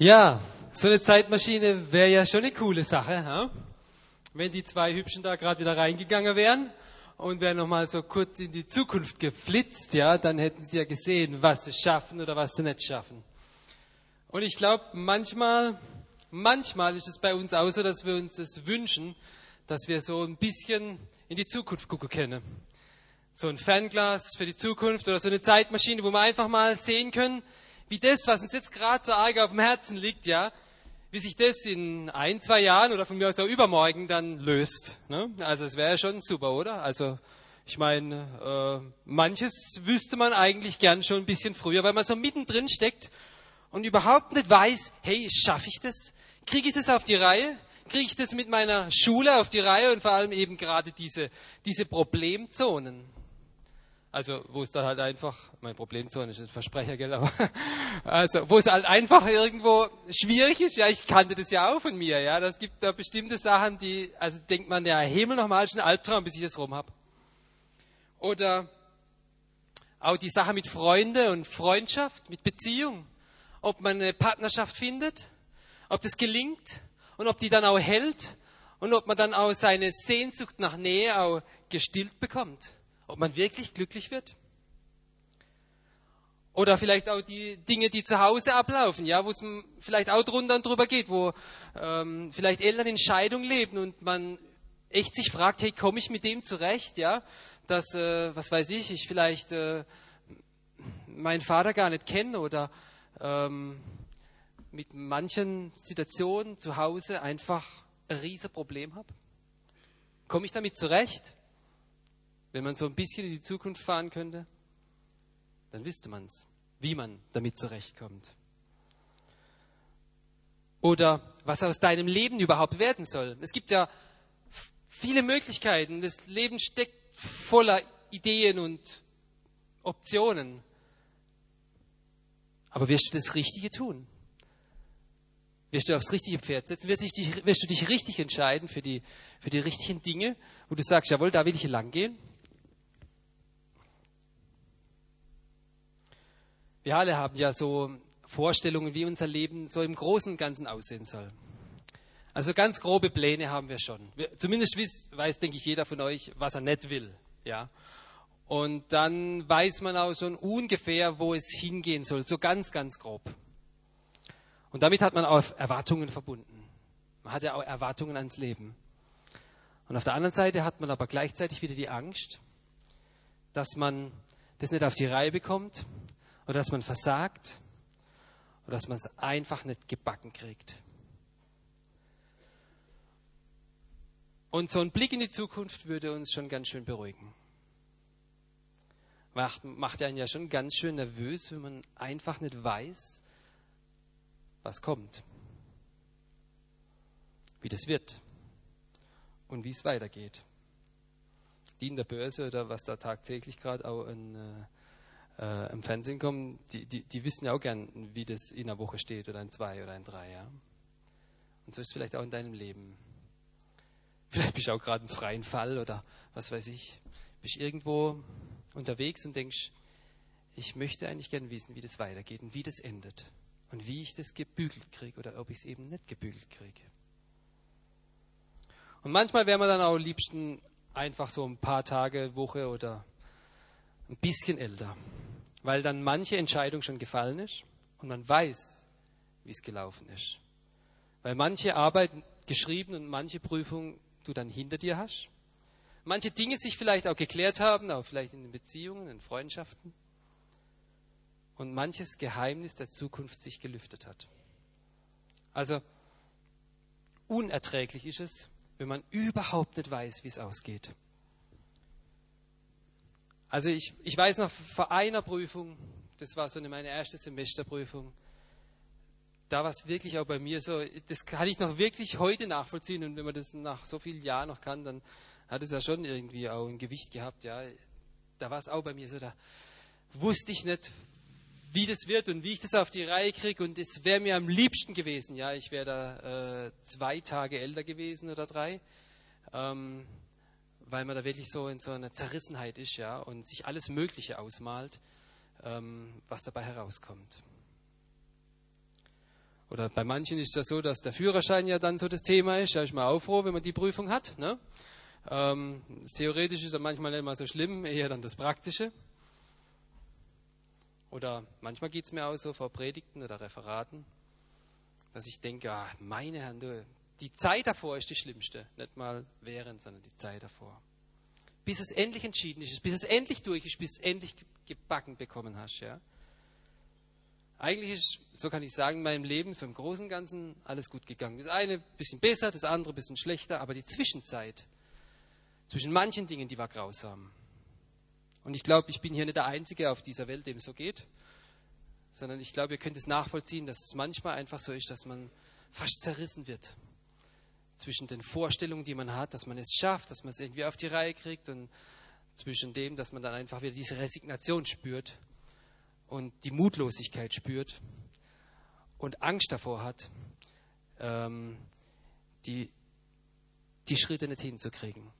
Ja, so eine Zeitmaschine wäre ja schon eine coole Sache, ha? wenn die zwei Hübschen da gerade wieder reingegangen wären und wären nochmal so kurz in die Zukunft geflitzt, ja, dann hätten sie ja gesehen, was sie schaffen oder was sie nicht schaffen. Und ich glaube, manchmal, manchmal ist es bei uns auch so, dass wir uns das wünschen, dass wir so ein bisschen in die Zukunft gucken können. So ein Fernglas für die Zukunft oder so eine Zeitmaschine, wo wir einfach mal sehen können, wie das, was uns jetzt gerade so arg auf dem Herzen liegt, ja, wie sich das in ein, zwei Jahren oder von mir aus auch übermorgen dann löst. Ne? Also es wäre schon super, oder? Also ich meine, äh, manches wüsste man eigentlich gern schon ein bisschen früher, weil man so mittendrin steckt und überhaupt nicht weiß, hey, schaffe ich das? Kriege ich das auf die Reihe? Kriege ich das mit meiner Schule auf die Reihe und vor allem eben gerade diese, diese Problemzonen? Also, wo es dann halt einfach, mein Problemzone ist ein Versprecher, gell, aber, also, wo es halt einfach irgendwo schwierig ist, ja, ich kannte das ja auch von mir, ja, das gibt da bestimmte Sachen, die, also denkt man, ja, Himmel nochmal ist ein Albtraum, bis ich das rum habe. Oder auch die Sache mit Freunde und Freundschaft, mit Beziehung, ob man eine Partnerschaft findet, ob das gelingt und ob die dann auch hält und ob man dann auch seine Sehnsucht nach Nähe auch gestillt bekommt ob man wirklich glücklich wird. Oder vielleicht auch die Dinge, die zu Hause ablaufen, ja, wo es vielleicht auch drunter und drüber geht, wo ähm, vielleicht Eltern in Scheidung leben und man echt sich fragt, hey, komme ich mit dem zurecht, ja, dass, äh, was weiß ich, ich vielleicht äh, meinen Vater gar nicht kenne oder ähm, mit manchen Situationen zu Hause einfach ein riesen Problem habe. Komme ich damit zurecht? Wenn man so ein bisschen in die Zukunft fahren könnte, dann wüsste man es, wie man damit zurechtkommt. Oder was aus deinem Leben überhaupt werden soll. Es gibt ja viele Möglichkeiten. Das Leben steckt voller Ideen und Optionen. Aber wirst du das Richtige tun? Wirst du aufs richtige Pferd setzen? Wirst, dich, wirst du dich richtig entscheiden für die, für die richtigen Dinge, wo du sagst, jawohl, da will ich lang gehen? Wir alle haben ja so Vorstellungen, wie unser Leben so im Großen und Ganzen aussehen soll. Also ganz grobe Pläne haben wir schon. Wir, zumindest weiß, weiß, denke ich, jeder von euch, was er nicht will. Ja? Und dann weiß man auch schon ungefähr, wo es hingehen soll. So ganz, ganz grob. Und damit hat man auch Erwartungen verbunden. Man hat ja auch Erwartungen ans Leben. Und auf der anderen Seite hat man aber gleichzeitig wieder die Angst, dass man das nicht auf die Reihe bekommt, oder dass man versagt oder dass man es einfach nicht gebacken kriegt. Und so ein Blick in die Zukunft würde uns schon ganz schön beruhigen. Macht, macht einen ja schon ganz schön nervös, wenn man einfach nicht weiß, was kommt, wie das wird und wie es weitergeht. Die in der Börse oder was da tagtäglich gerade auch in, äh, im Fernsehen kommen, die, die, die wissen ja auch gern, wie das in einer Woche steht oder in zwei oder in drei. Ja? Und so ist es vielleicht auch in deinem Leben. Vielleicht bist du auch gerade im freien Fall oder was weiß ich. Bist irgendwo unterwegs und denkst, ich möchte eigentlich gern wissen, wie das weitergeht und wie das endet. Und wie ich das gebügelt kriege oder ob ich es eben nicht gebügelt kriege. Und manchmal wäre man dann auch liebsten einfach so ein paar Tage, Woche oder ein bisschen älter weil dann manche Entscheidung schon gefallen ist und man weiß, wie es gelaufen ist. Weil manche Arbeit geschrieben und manche Prüfung du dann hinter dir hast. Manche Dinge sich vielleicht auch geklärt haben, auch vielleicht in den Beziehungen, in Freundschaften. Und manches Geheimnis der Zukunft sich gelüftet hat. Also unerträglich ist es, wenn man überhaupt nicht weiß, wie es ausgeht. Also ich, ich weiß noch vor einer Prüfung, das war so eine, meine erste Semesterprüfung, da war es wirklich auch bei mir so, das kann ich noch wirklich heute nachvollziehen und wenn man das nach so vielen Jahren noch kann, dann hat es ja schon irgendwie auch ein Gewicht gehabt, ja. Da war es auch bei mir so, da wusste ich nicht, wie das wird und wie ich das auf die Reihe kriege und es wäre mir am liebsten gewesen, ja, ich wäre da äh, zwei Tage älter gewesen oder drei. Ähm, weil man da wirklich so in so einer Zerrissenheit ist, ja, und sich alles Mögliche ausmalt, ähm, was dabei herauskommt. Oder bei manchen ist es ja so, dass der Führerschein ja dann so das Thema ist. Ja, ich mal auch froh, wenn man die Prüfung hat. Ne? Ähm, das Theoretische ist ja manchmal nicht mal so schlimm, eher dann das Praktische. Oder manchmal geht es mir auch so vor Predigten oder Referaten, dass ich denke, ah, meine Herren, du, die Zeit davor ist die schlimmste. Nicht mal während, sondern die Zeit davor. Bis es endlich entschieden ist, bis es endlich durch ist, bis es endlich gebacken bekommen hast. Ja? Eigentlich ist, so kann ich sagen, in meinem Leben so im Großen und Ganzen alles gut gegangen. Das eine ein bisschen besser, das andere ein bisschen schlechter, aber die Zwischenzeit zwischen manchen Dingen, die war grausam. Und ich glaube, ich bin hier nicht der Einzige auf dieser Welt, dem es so geht, sondern ich glaube, ihr könnt es nachvollziehen, dass es manchmal einfach so ist, dass man fast zerrissen wird zwischen den Vorstellungen, die man hat, dass man es schafft, dass man es irgendwie auf die Reihe kriegt und zwischen dem, dass man dann einfach wieder diese Resignation spürt und die Mutlosigkeit spürt und Angst davor hat, ähm, die, die Schritte nicht hinzukriegen.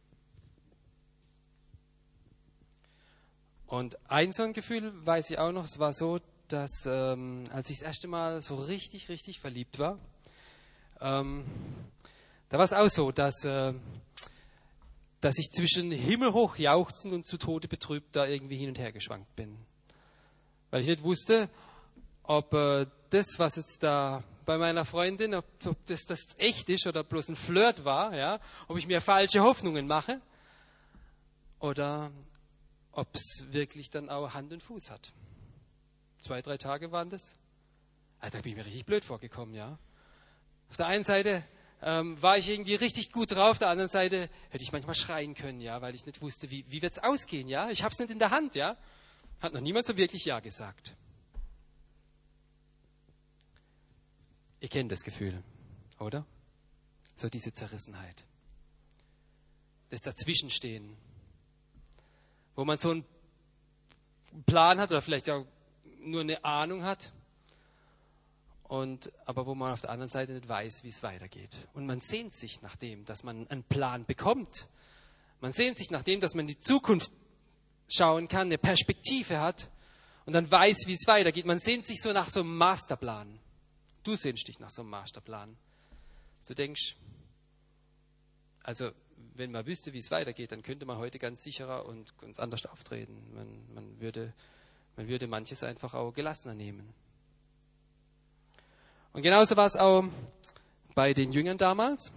Und ein so ein Gefühl weiß ich auch noch, es war so, dass ähm, als ich das erste Mal so richtig, richtig verliebt war, ähm, da war es auch so, dass, äh, dass ich zwischen himmelhoch jauchzen und zu Tode betrübt da irgendwie hin und her geschwankt bin. Weil ich nicht wusste, ob äh, das, was jetzt da bei meiner Freundin, ob, ob das, das echt ist oder bloß ein Flirt war, ja, ob ich mir falsche Hoffnungen mache oder ob es wirklich dann auch Hand und Fuß hat. Zwei, drei Tage waren das. Also da bin ich mir richtig blöd vorgekommen, ja. Auf der einen Seite ähm, war ich irgendwie richtig gut drauf, auf der anderen Seite hätte ich manchmal schreien können, ja, weil ich nicht wusste, wie, wie wird es ausgehen, ja. Ich habe es nicht in der Hand, ja. Hat noch niemand so wirklich Ja gesagt. Ihr kennt das Gefühl, oder? So diese Zerrissenheit. Das Dazwischenstehen wo man so einen Plan hat oder vielleicht auch nur eine Ahnung hat, und, aber wo man auf der anderen Seite nicht weiß, wie es weitergeht. Und man sehnt sich nach dem, dass man einen Plan bekommt. Man sehnt sich nach dem, dass man in die Zukunft schauen kann, eine Perspektive hat und dann weiß, wie es weitergeht. Man sehnt sich so nach so einem Masterplan. Du sehnst dich nach so einem Masterplan. Du denkst, also wenn man wüsste, wie es weitergeht, dann könnte man heute ganz sicherer und ganz anders auftreten. Man, man, würde, man würde manches einfach auch gelassener nehmen. Und genauso war es auch bei den Jüngern damals.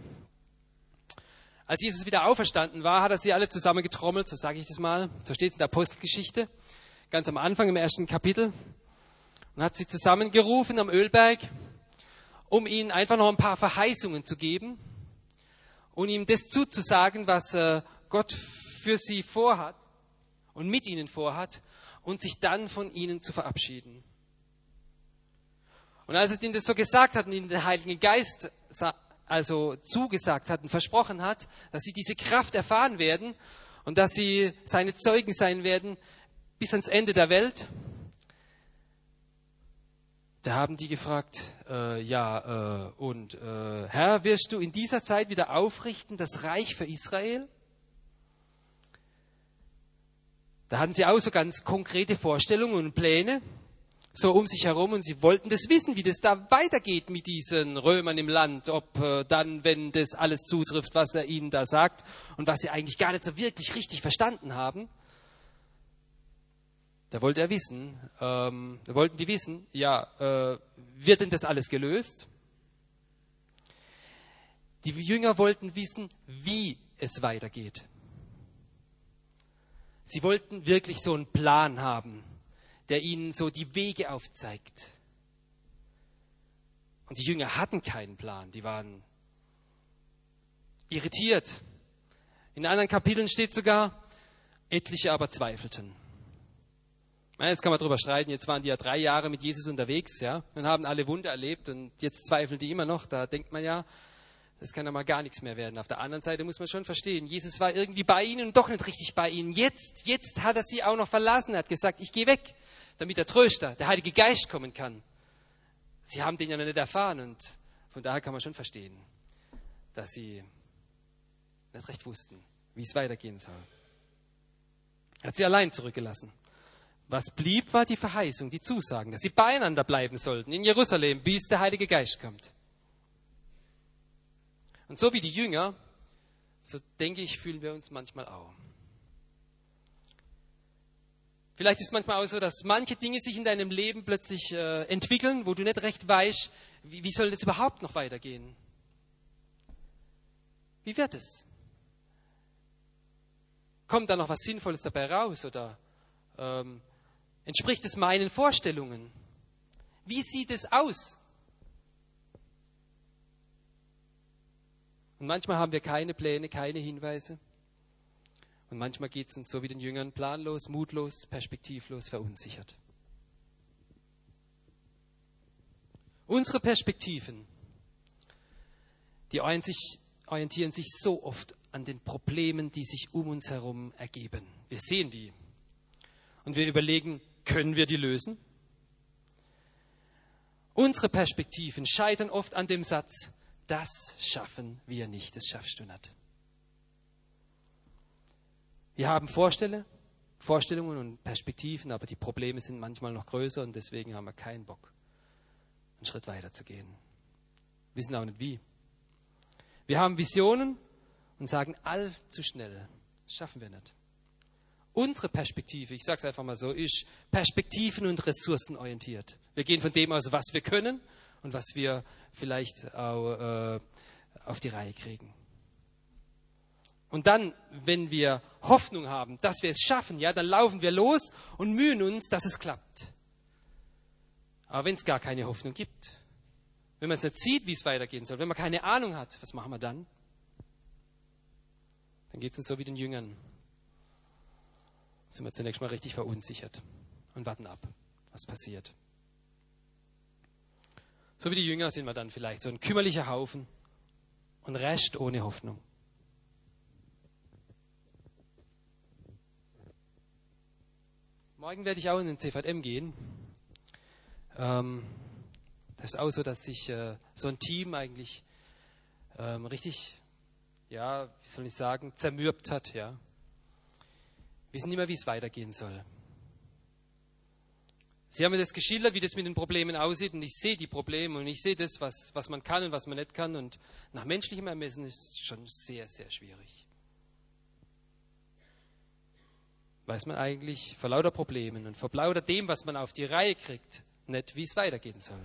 Als Jesus wieder auferstanden war, hat er sie alle zusammen getrommelt, so sage ich das mal. So steht es in der Apostelgeschichte, ganz am Anfang im ersten Kapitel. Und hat sie zusammengerufen am Ölberg, um ihnen einfach noch ein paar Verheißungen zu geben und ihm das zuzusagen, was äh, Gott für sie vorhat und mit ihnen vorhat und sich dann von ihnen zu verabschieden. Und als er ihnen das so gesagt hat und ihnen den Heiligen Geist also zugesagt hat und versprochen hat, dass sie diese Kraft erfahren werden und dass sie seine Zeugen sein werden bis ans Ende der Welt, da haben die gefragt, äh, ja, äh, und äh, Herr, wirst du in dieser Zeit wieder aufrichten das Reich für Israel? Da hatten sie auch so ganz konkrete Vorstellungen und Pläne, so um sich herum, und sie wollten das wissen, wie das da weitergeht mit diesen Römern im Land, ob äh, dann, wenn das alles zutrifft, was er ihnen da sagt und was sie eigentlich gar nicht so wirklich richtig verstanden haben. Da wollte er wissen, ähm, da wollten die wissen, ja, äh, wird denn das alles gelöst? Die Jünger wollten wissen, wie es weitergeht. Sie wollten wirklich so einen Plan haben, der ihnen so die Wege aufzeigt. Und die Jünger hatten keinen Plan, die waren irritiert. In anderen Kapiteln steht sogar, etliche aber zweifelten. Jetzt kann man darüber streiten, jetzt waren die ja drei Jahre mit Jesus unterwegs, ja, und haben alle Wunder erlebt und jetzt zweifeln die immer noch. Da denkt man ja, das kann ja mal gar nichts mehr werden. Auf der anderen Seite muss man schon verstehen, Jesus war irgendwie bei ihnen und doch nicht richtig bei ihnen. Jetzt, jetzt hat er sie auch noch verlassen, er hat gesagt, ich gehe weg, damit der Tröster, der Heilige Geist kommen kann. Sie haben den ja noch nicht erfahren und von daher kann man schon verstehen, dass sie nicht recht wussten, wie es weitergehen soll. Er hat sie allein zurückgelassen Was blieb, war die Verheißung, die Zusagen, dass sie beieinander bleiben sollten in Jerusalem, bis der Heilige Geist kommt. Und so wie die Jünger, so denke ich, fühlen wir uns manchmal auch. Vielleicht ist es manchmal auch so, dass manche Dinge sich in deinem Leben plötzlich äh, entwickeln, wo du nicht recht weißt, wie, wie soll das überhaupt noch weitergehen? Wie wird es? Kommt da noch was Sinnvolles dabei raus oder ähm, entspricht es meinen Vorstellungen? Wie sieht es aus? Und manchmal haben wir keine Pläne, keine Hinweise. Und manchmal geht es uns so wie den Jüngern planlos, mutlos, perspektivlos, verunsichert. Unsere Perspektiven, die orientieren sich so oft an den Problemen, die sich um uns herum ergeben. Wir sehen die und wir überlegen, können wir die lösen? Unsere Perspektiven scheitern oft an dem Satz, das schaffen wir nicht, das schaffst du nicht. Wir haben Vorstelle, Vorstellungen und Perspektiven, aber die Probleme sind manchmal noch größer und deswegen haben wir keinen Bock, einen Schritt weiter zu gehen. Wir wissen auch nicht wie. Wir haben Visionen und sagen allzu schnell, schaffen wir nicht. Unsere Perspektive, ich sage es einfach mal so, ist perspektiven- und ressourcenorientiert. Wir gehen von dem aus, was wir können und was wir vielleicht auch äh, auf die Reihe kriegen. Und dann, wenn wir Hoffnung haben, dass wir es schaffen, ja, dann laufen wir los und mühen uns, dass es klappt. Aber wenn es gar keine Hoffnung gibt, wenn man es nicht sieht, wie es weitergehen soll, wenn man keine Ahnung hat, was machen wir dann? Dann geht es uns so wie den Jüngern. Sind wir zunächst mal richtig verunsichert und warten ab, was passiert. So wie die Jünger sind wir dann vielleicht so ein kümmerlicher Haufen und Rest ohne Hoffnung. Morgen werde ich auch in den CVM gehen. Ähm, das ist auch so, dass sich äh, so ein Team eigentlich ähm, richtig, ja, wie soll ich sagen, zermürbt hat. Ja. Wir wissen nicht mehr, wie es weitergehen soll. Sie haben mir das geschildert, wie das mit den Problemen aussieht, und ich sehe die Probleme und ich sehe das, was, was man kann und was man nicht kann. Und nach menschlichem Ermessen ist es schon sehr, sehr schwierig. Weiß man eigentlich vor lauter Problemen und vor lauter dem, was man auf die Reihe kriegt, nicht, wie es weitergehen soll.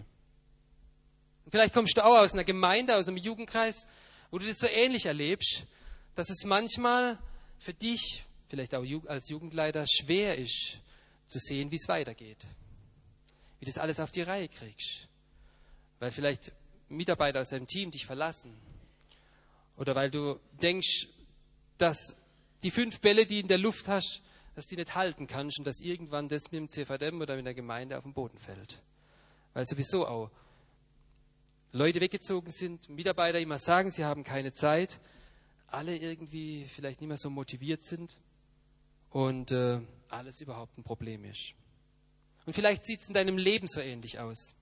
Und vielleicht kommst du auch aus einer Gemeinde, aus einem Jugendkreis, wo du das so ähnlich erlebst, dass es manchmal für dich, vielleicht auch als Jugendleiter, schwer ist, zu sehen, wie es weitergeht. Wie das alles auf die Reihe kriegst. Weil vielleicht Mitarbeiter aus deinem Team dich verlassen. Oder weil du denkst, dass die fünf Bälle, die in der Luft hast, dass die nicht halten kannst und dass irgendwann das mit dem CVM oder mit der Gemeinde auf den Boden fällt. Weil sowieso auch Leute weggezogen sind, Mitarbeiter immer sagen, sie haben keine Zeit, alle irgendwie vielleicht nicht mehr so motiviert sind und äh, alles überhaupt ein Problem ist. Und vielleicht sieht es in deinem Leben so ähnlich aus,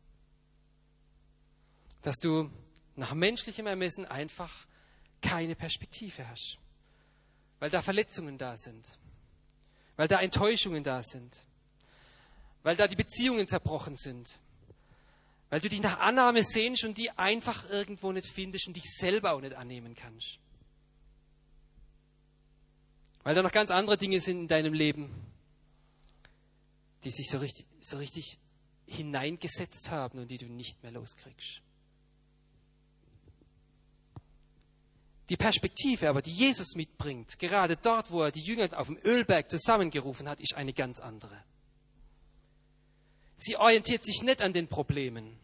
dass du nach menschlichem Ermessen einfach keine Perspektive hast, weil da Verletzungen da sind, weil da Enttäuschungen da sind, weil da die Beziehungen zerbrochen sind, weil du dich nach Annahme sehnst und die einfach irgendwo nicht findest und dich selber auch nicht annehmen kannst. Weil da noch ganz andere Dinge sind in deinem Leben, die sich so richtig, so richtig hineingesetzt haben und die du nicht mehr loskriegst. Die Perspektive aber, die Jesus mitbringt, gerade dort, wo er die Jünger auf dem Ölberg zusammengerufen hat, ist eine ganz andere. Sie orientiert sich nicht an den Problemen,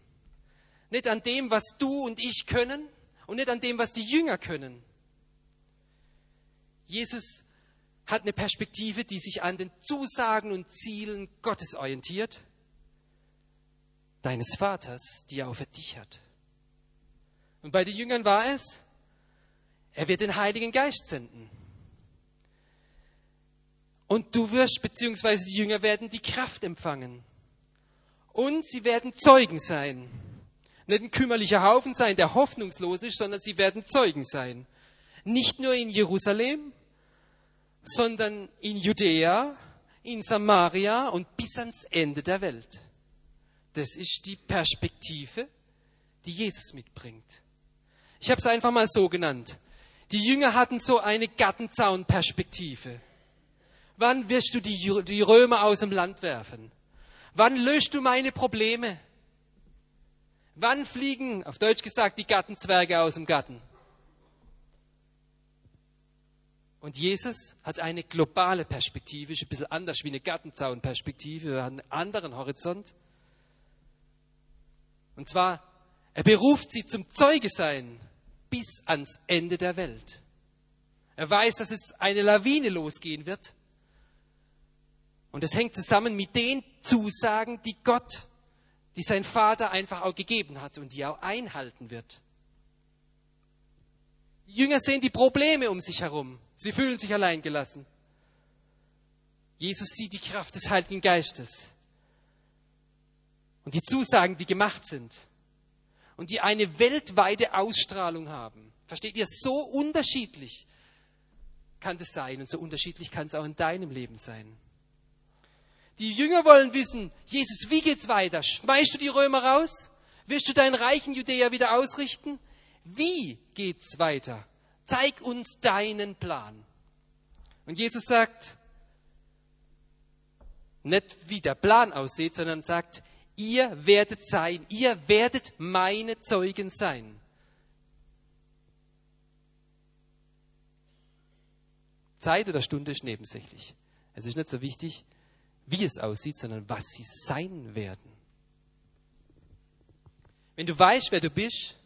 nicht an dem, was du und ich können und nicht an dem, was die Jünger können. Jesus hat eine Perspektive, die sich an den Zusagen und Zielen Gottes orientiert, deines Vaters, die er für dich hat. Und bei den Jüngern war es, er wird den Heiligen Geist senden. Und du wirst, beziehungsweise die Jünger werden die Kraft empfangen. Und sie werden Zeugen sein. Nicht ein kümmerlicher Haufen sein, der hoffnungslos ist, sondern sie werden Zeugen sein. Nicht nur in Jerusalem, sondern in Judäa, in Samaria und bis ans Ende der Welt. Das ist die Perspektive, die Jesus mitbringt. Ich habe es einfach mal so genannt. Die Jünger hatten so eine Gartenzaunperspektive. Wann wirst du die, die Römer aus dem Land werfen? Wann löst du meine Probleme? Wann fliegen, auf Deutsch gesagt, die Gartenzwerge aus dem Garten? Und Jesus hat eine globale Perspektive, ist ein bisschen anders wie eine Gartenzaunperspektive, er hat einen anderen Horizont. Und zwar, er beruft sie zum Zeuge sein bis ans Ende der Welt. Er weiß, dass es eine Lawine losgehen wird. Und es hängt zusammen mit den Zusagen, die Gott, die sein Vater einfach auch gegeben hat und die auch einhalten wird. Die Jünger sehen die Probleme um sich herum. Sie fühlen sich alleingelassen. Jesus sieht die Kraft des Heiligen Geistes und die Zusagen, die gemacht sind und die eine weltweite Ausstrahlung haben. Versteht ihr? So unterschiedlich kann das sein und so unterschiedlich kann es auch in deinem Leben sein. Die Jünger wollen wissen, Jesus, wie geht's weiter? Schmeißt du die Römer raus? Wirst du deinen reichen Judäa wieder ausrichten? Wie geht's weiter? Zeig uns deinen Plan. Und Jesus sagt, nicht wie der Plan aussieht, sondern sagt, ihr werdet sein, ihr werdet meine Zeugen sein. Zeit oder Stunde ist nebensächlich. Es ist nicht so wichtig, wie es aussieht, sondern was sie sein werden. Wenn du weißt, wer du bist,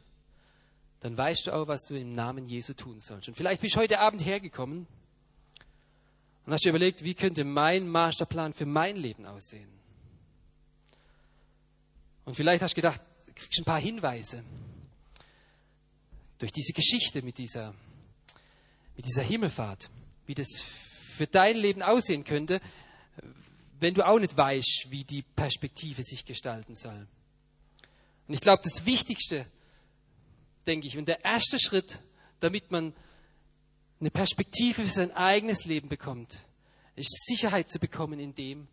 dann weißt du auch, was du im Namen Jesu tun sollst. Und vielleicht bist du heute Abend hergekommen und hast dir überlegt, wie könnte mein Masterplan für mein Leben aussehen? Und vielleicht hast du gedacht, du kriegst ein paar Hinweise durch diese Geschichte mit dieser, mit dieser Himmelfahrt, wie das für dein Leben aussehen könnte, wenn du auch nicht weißt, wie die Perspektive sich gestalten soll. Und ich glaube, das Wichtigste, denke ich, und der erste Schritt, damit man eine Perspektive für sein eigenes Leben bekommt, ist Sicherheit zu bekommen in dem,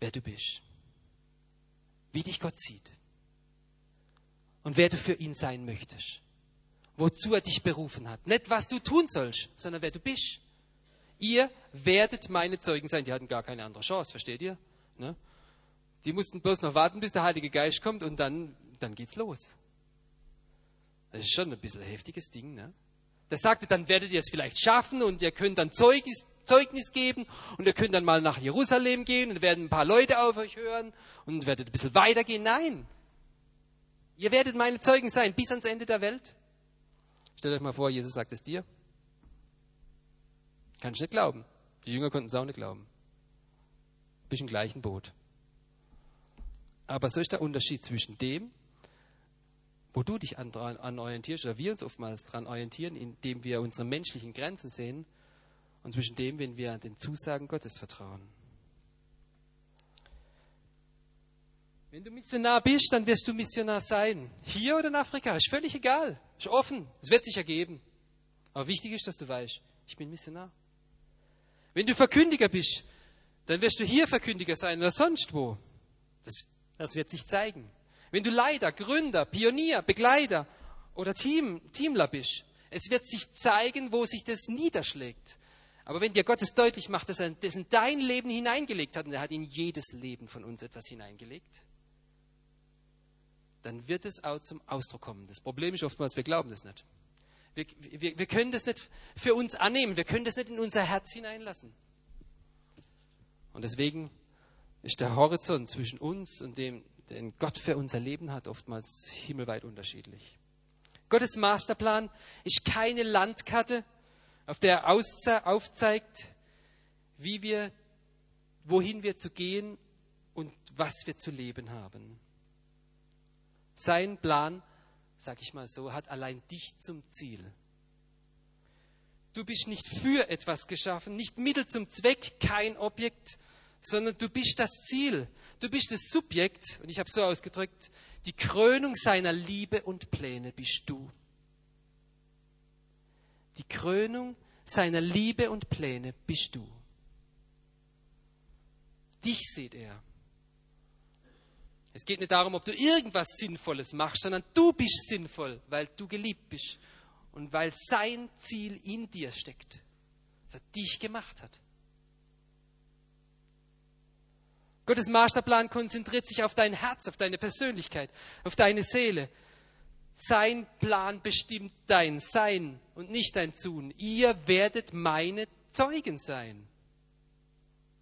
wer du bist, wie dich Gott sieht und wer du für ihn sein möchtest, wozu er dich berufen hat. Nicht, was du tun sollst, sondern wer du bist ihr werdet meine Zeugen sein. Die hatten gar keine andere Chance, versteht ihr? Ne? Die mussten bloß noch warten, bis der Heilige Geist kommt und dann, dann geht's los. Das ist schon ein bisschen ein heftiges Ding. Ne? Der sagte, dann werdet ihr es vielleicht schaffen und ihr könnt dann Zeugnis, Zeugnis geben und ihr könnt dann mal nach Jerusalem gehen und werden ein paar Leute auf euch hören und werdet ein bisschen weitergehen. Nein. Ihr werdet meine Zeugen sein bis ans Ende der Welt. Stellt euch mal vor, Jesus sagt es dir. Kann ich nicht glauben. Die Jünger konnten es auch nicht glauben. Bist im gleichen Boot. Aber so ist der Unterschied zwischen dem, wo du dich an, an orientierst, oder wir uns oftmals daran orientieren, indem wir unsere menschlichen Grenzen sehen, und zwischen dem, wenn wir den Zusagen Gottes vertrauen. Wenn du Missionar bist, dann wirst du Missionar sein. Hier oder in Afrika, ist völlig egal. Ist offen. Es wird sich ergeben. Aber wichtig ist, dass du weißt, ich bin Missionar. Wenn du Verkündiger bist, dann wirst du hier Verkündiger sein oder sonst wo. Das, das wird sich zeigen. Wenn du Leiter, Gründer, Pionier, Begleiter oder Team, Teamler bist, es wird sich zeigen, wo sich das niederschlägt. Aber wenn dir Gott es deutlich macht, dass er das in dein Leben hineingelegt hat, und er hat in jedes Leben von uns etwas hineingelegt, dann wird es auch zum Ausdruck kommen. Das Problem ist oftmals, wir glauben das nicht. Wir, wir, wir können das nicht für uns annehmen. Wir können das nicht in unser Herz hineinlassen. Und deswegen ist der Horizont zwischen uns und dem, den Gott für unser Leben hat, oftmals himmelweit unterschiedlich. Gottes Masterplan ist keine Landkarte, auf der er aufzeigt, wie wir, wohin wir zu gehen und was wir zu leben haben. Sein Plan sag ich mal so, hat allein dich zum Ziel. Du bist nicht für etwas geschaffen, nicht Mittel zum Zweck, kein Objekt, sondern du bist das Ziel. Du bist das Subjekt, und ich habe so ausgedrückt, die Krönung seiner Liebe und Pläne bist du. Die Krönung seiner Liebe und Pläne bist du. Dich sieht er. Es geht nicht darum, ob du irgendwas Sinnvolles machst, sondern du bist sinnvoll, weil du geliebt bist und weil sein Ziel in dir steckt, dass er dich gemacht hat. Gottes Masterplan konzentriert sich auf dein Herz, auf deine Persönlichkeit, auf deine Seele. Sein Plan bestimmt dein Sein und nicht dein Tun. Ihr werdet meine Zeugen sein.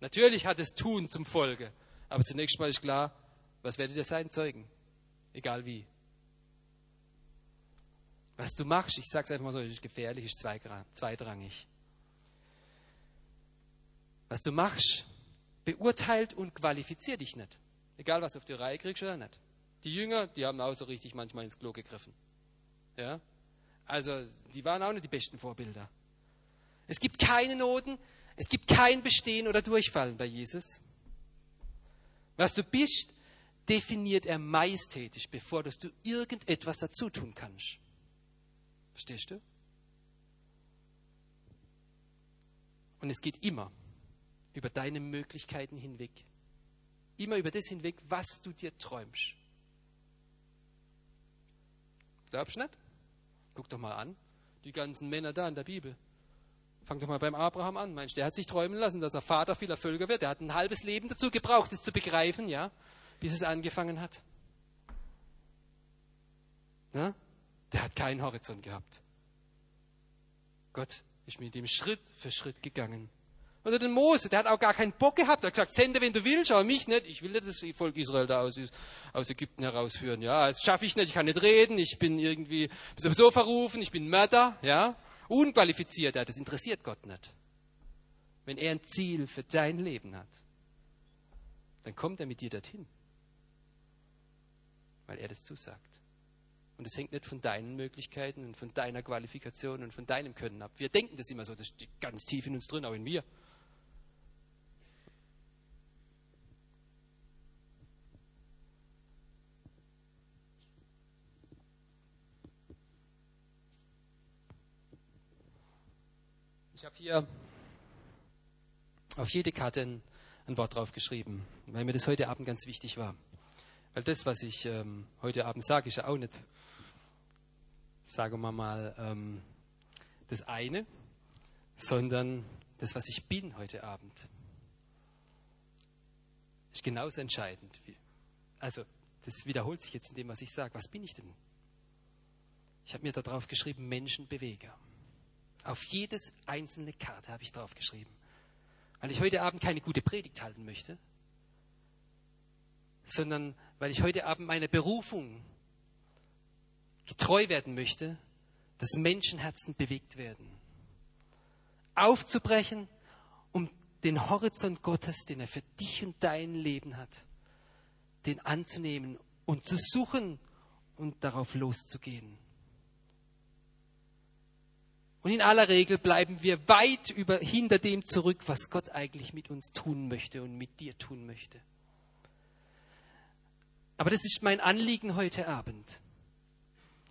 Natürlich hat es Tun zum Folge, aber zunächst mal ist klar, was werdet ihr sein? Zeugen. Egal wie. Was du machst, ich sage es einfach mal so, ist gefährlich, ist zweitrangig. Was du machst, beurteilt und qualifiziert dich nicht. Egal, was du auf die Reihe kriegst oder nicht. Die Jünger, die haben auch so richtig manchmal ins Klo gegriffen. Ja? Also, die waren auch nicht die besten Vorbilder. Es gibt keine Noten, es gibt kein Bestehen oder Durchfallen bei Jesus. Was du bist, definiert er majestätisch, bevor du irgendetwas dazu tun kannst. Verstehst du? Und es geht immer über deine Möglichkeiten hinweg. Immer über das hinweg, was du dir träumst. Du nicht? Guck doch mal an, die ganzen Männer da in der Bibel. Fang doch mal beim Abraham an. Meinst du, der hat sich träumen lassen, dass er Vater vieler Völker wird? Der hat ein halbes Leben dazu gebraucht, das zu begreifen, ja, bis es angefangen hat. Na? Der hat keinen Horizont gehabt. Gott ist mit ihm Schritt für Schritt gegangen. Oder den Mose, der hat auch gar keinen Bock gehabt. Er hat gesagt, sende, wenn du willst, aber mich nicht. Ich will nicht das Volk Israel da aus, aus Ägypten herausführen. Ja, das schaffe ich nicht. Ich kann nicht reden. Ich bin irgendwie sowieso verrufen. Ich bin Mörder. Ja, unqualifiziert. Das interessiert Gott nicht. Wenn er ein Ziel für dein Leben hat, dann kommt er mit dir dorthin. Weil er das zusagt. Und es hängt nicht von deinen Möglichkeiten und von deiner Qualifikation und von deinem Können ab. Wir denken das immer so, das steht ganz tief in uns drin, auch in mir. Hier auf jede Karte ein, ein Wort drauf geschrieben, weil mir das heute Abend ganz wichtig war. Weil das, was ich ähm, heute Abend sage, ist ja auch nicht, sagen wir mal, ähm, das eine, sondern das, was ich bin heute Abend, ist genauso entscheidend. Wie, also, das wiederholt sich jetzt in dem, was ich sage. Was bin ich denn? Ich habe mir da drauf geschrieben, Menschenbeweger. Auf jedes einzelne Karte habe ich drauf geschrieben. Weil ich heute Abend keine gute Predigt halten möchte, sondern weil ich heute Abend meiner Berufung getreu werden möchte, dass Menschenherzen bewegt werden. Aufzubrechen, um den Horizont Gottes, den er für dich und dein Leben hat, den anzunehmen und zu suchen und darauf loszugehen. Und in aller Regel bleiben wir weit über, hinter dem zurück, was Gott eigentlich mit uns tun möchte und mit dir tun möchte. Aber das ist mein Anliegen heute Abend.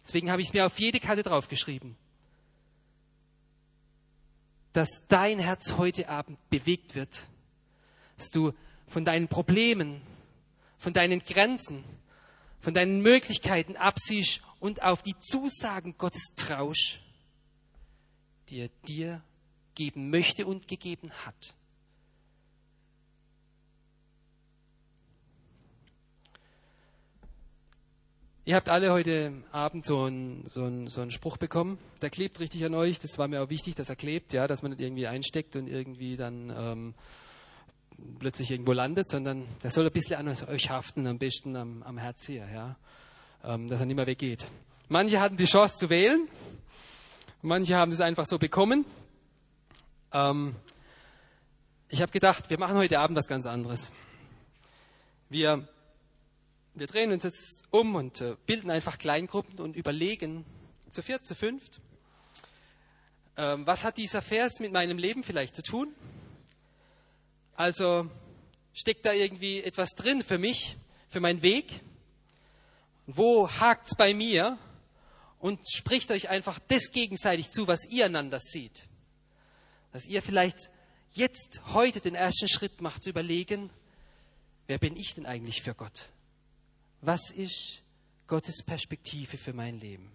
Deswegen habe ich es mir auf jede Karte draufgeschrieben. Dass dein Herz heute Abend bewegt wird. Dass du von deinen Problemen, von deinen Grenzen, von deinen Möglichkeiten absiehst und auf die Zusagen Gottes trausch die er dir geben möchte und gegeben hat. Ihr habt alle heute Abend so einen, so, einen, so einen Spruch bekommen. Der klebt richtig an euch. Das war mir auch wichtig, dass er klebt, ja, dass man nicht irgendwie einsteckt und irgendwie dann ähm, plötzlich irgendwo landet, sondern der soll ein bisschen an euch haften, am besten am, am Herz hier, ja, ähm, dass er nicht mehr weggeht. Manche hatten die Chance zu wählen, Manche haben es einfach so bekommen. Ähm, ich habe gedacht, wir machen heute Abend was ganz anderes. Wir, wir drehen uns jetzt um und äh, bilden einfach Kleingruppen und überlegen zu viert, zu fünft, ähm, was hat dieser Vers mit meinem Leben vielleicht zu tun? Also steckt da irgendwie etwas drin für mich, für meinen Weg? Wo hakt es bei mir? Und spricht euch einfach das gegenseitig zu, was ihr einander seht. Dass ihr vielleicht jetzt, heute den ersten Schritt macht, zu überlegen, wer bin ich denn eigentlich für Gott? Was ist Gottes Perspektive für mein Leben?